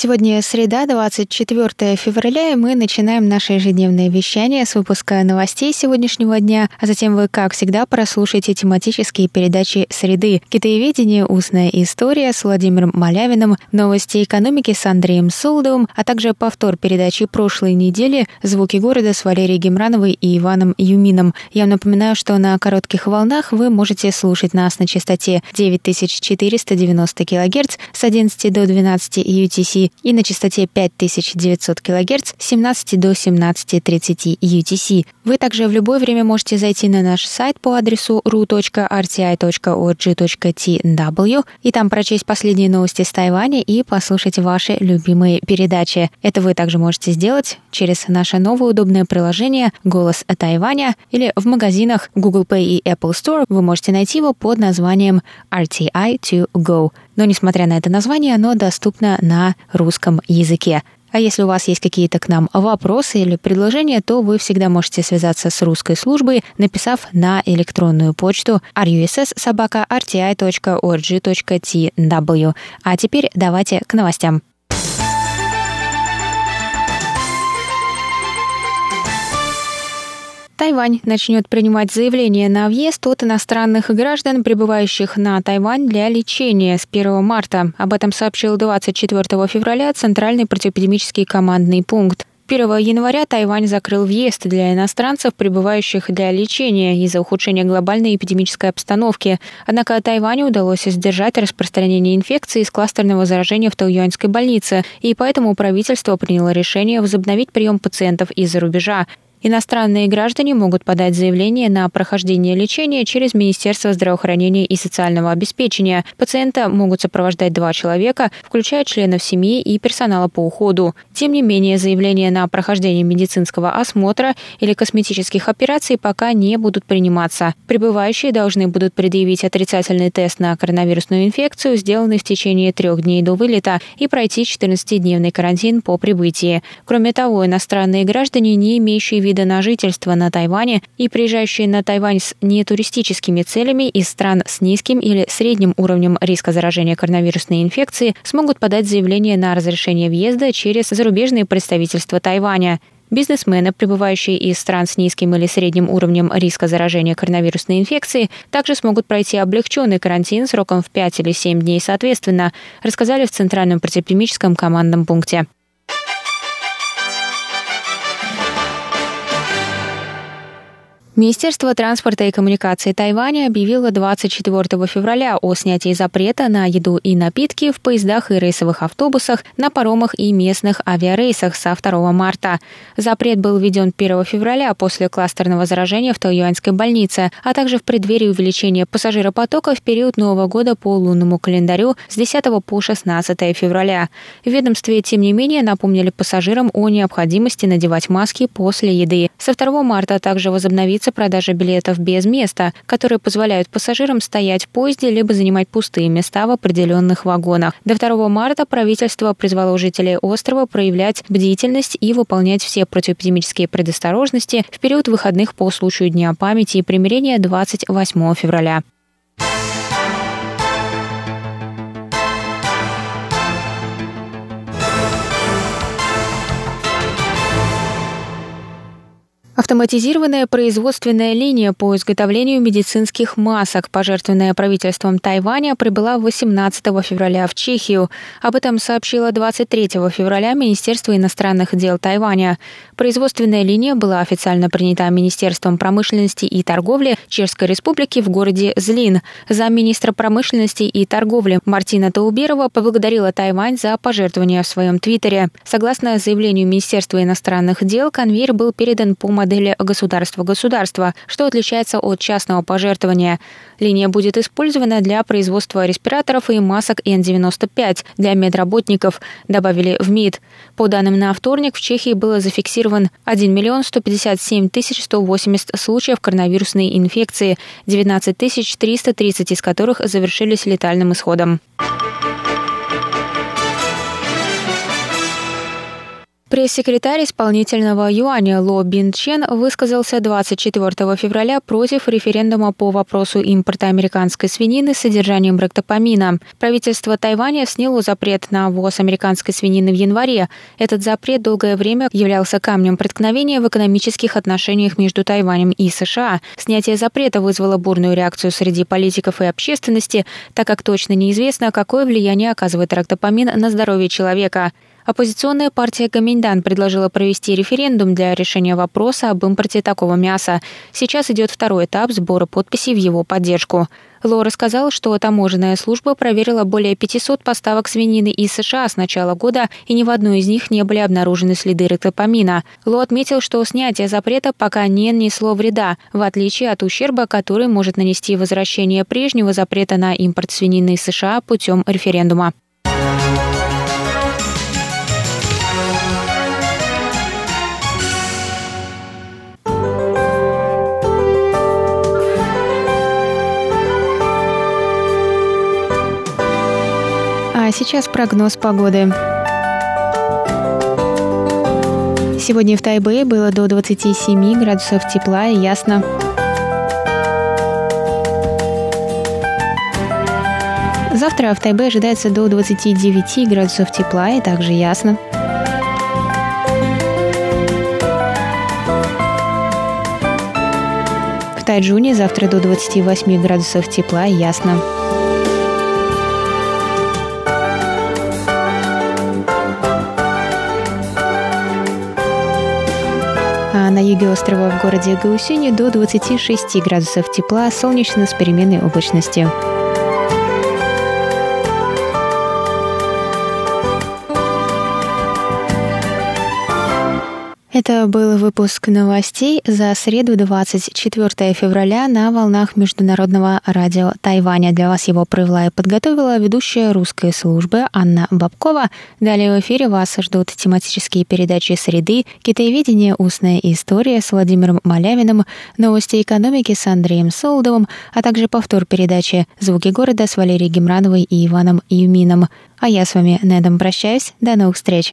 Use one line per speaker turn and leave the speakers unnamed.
Сегодня среда, 24 февраля, и мы начинаем наше ежедневное вещание с выпуска новостей сегодняшнего дня, а затем вы, как всегда, прослушаете тематические передачи «Среды», «Китаеведение. Устная история» с Владимиром Малявиным, «Новости экономики» с Андреем Солдовым, а также повтор передачи прошлой недели «Звуки города» с Валерией Гемрановой и Иваном Юмином. Я напоминаю, что на коротких волнах вы можете слушать нас на частоте 9490 кГц с 11 до 12 UTC и на частоте 5900 кГц с 17 до 17.30 UTC. Вы также в любое время можете зайти на наш сайт по адресу ru.rti.org.tw и там прочесть последние новости с Тайваня и послушать ваши любимые передачи. Это вы также можете сделать через наше новое удобное приложение «Голос Тайваня» или в магазинах Google Play и Apple Store вы можете найти его под названием RTI to Go. Но несмотря на это название, оно доступно на русском языке. А если у вас есть какие-то к нам вопросы или предложения, то вы всегда можете связаться с русской службой, написав на электронную почту russsobaka.rti.org.tw. А теперь давайте к новостям. Тайвань начнет принимать заявления на въезд от иностранных граждан, прибывающих на Тайвань для лечения с 1 марта. Об этом сообщил 24 февраля Центральный противоэпидемический командный пункт. 1 января Тайвань закрыл въезд для иностранцев, прибывающих для лечения из-за ухудшения глобальной эпидемической обстановки. Однако Тайваню удалось сдержать распространение инфекции из кластерного заражения в Тайюаньской больнице, и поэтому правительство приняло решение возобновить прием пациентов из-за рубежа. Иностранные граждане могут подать заявление на прохождение лечения через Министерство здравоохранения и социального обеспечения. Пациента могут сопровождать два человека, включая членов семьи и персонала по уходу. Тем не менее, заявления на прохождение медицинского осмотра или косметических операций пока не будут приниматься. Прибывающие должны будут предъявить отрицательный тест на коронавирусную инфекцию, сделанный в течение трех дней до вылета, и пройти 14-дневный карантин по прибытии. Кроме того, иностранные граждане, не имеющие вида на жительство на Тайване и приезжающие на Тайвань с нетуристическими целями из стран с низким или средним уровнем риска заражения коронавирусной инфекцией смогут подать заявление на разрешение въезда через зарубежные представительства Тайваня. Бизнесмены, прибывающие из стран с низким или средним уровнем риска заражения коронавирусной инфекцией, также смогут пройти облегченный карантин сроком в 5 или 7 дней соответственно, рассказали в Центральном противоэпидемическом командном пункте. Министерство транспорта и коммуникации Тайваня объявило 24 февраля о снятии запрета на еду и напитки в поездах и рейсовых автобусах, на паромах и местных авиарейсах со 2 марта. Запрет был введен 1 февраля после кластерного заражения в Тайюаньской больнице, а также в преддверии увеличения пассажиропотока в период Нового года по лунному календарю с 10 по 16 февраля. В ведомстве, тем не менее, напомнили пассажирам о необходимости надевать маски после еды. Со 2 марта также возобновится начнется продажа билетов без места, которые позволяют пассажирам стоять в поезде либо занимать пустые места в определенных вагонах. До 2 марта правительство призвало жителей острова проявлять бдительность и выполнять все противоэпидемические предосторожности в период выходных по случаю Дня памяти и примирения 28 февраля. Автоматизированная производственная линия по изготовлению медицинских масок, пожертвованная правительством Тайваня, прибыла 18 февраля в Чехию. Об этом сообщило 23 февраля Министерство иностранных дел Тайваня. Производственная линия была официально принята Министерством промышленности и торговли Чешской Республики в городе Злин. Замминистра промышленности и торговли Мартина Тауберова поблагодарила Тайвань за пожертвование в своем твиттере. Согласно заявлению Министерства иностранных дел, конвейер был передан по модели модели государства-государства, что отличается от частного пожертвования. Линия будет использована для производства респираторов и масок N95 для медработников, добавили в МИД. По данным на вторник, в Чехии было зафиксирован 1 миллион 157 тысяч 180 случаев коронавирусной инфекции, 19 тысяч 330 из которых завершились летальным исходом. Пресс-секретарь исполнительного юаня Ло Бин Чен высказался 24 февраля против референдума по вопросу импорта американской свинины с содержанием ректопамина. Правительство Тайваня сняло запрет на ввоз американской свинины в январе. Этот запрет долгое время являлся камнем преткновения в экономических отношениях между Тайванем и США. Снятие запрета вызвало бурную реакцию среди политиков и общественности, так как точно неизвестно, какое влияние оказывает ректопамин на здоровье человека. Оппозиционная партия Гоминьдан предложила провести референдум для решения вопроса об импорте такого мяса. Сейчас идет второй этап сбора подписей в его поддержку. Ло рассказал, что таможенная служба проверила более 500 поставок свинины из США с начала года, и ни в одной из них не были обнаружены следы ректопамина. Ло отметил, что снятие запрета пока не нанесло вреда, в отличие от ущерба, который может нанести возвращение прежнего запрета на импорт свинины из США путем референдума. А сейчас прогноз погоды. Сегодня в Тайбэе было до 27 градусов тепла и ясно. Завтра в Тайбе ожидается до 29 градусов тепла и также ясно. В Тайджуне завтра до 28 градусов тепла и ясно. А на юге острова в городе Гаусюни до 26 градусов тепла, солнечно с переменной облачностью. Это был выпуск новостей за среду 24 февраля на волнах Международного радио Тайваня. Для вас его провела и подготовила ведущая русской службы Анна Бабкова. Далее в эфире вас ждут тематические передачи «Среды», «Китаеведение. Устная история» с Владимиром Малявиным, «Новости экономики» с Андреем Солдовым, а также повтор передачи «Звуки города» с Валерией Гемрановой и Иваном Юмином. А я с вами на этом прощаюсь. До новых встреч!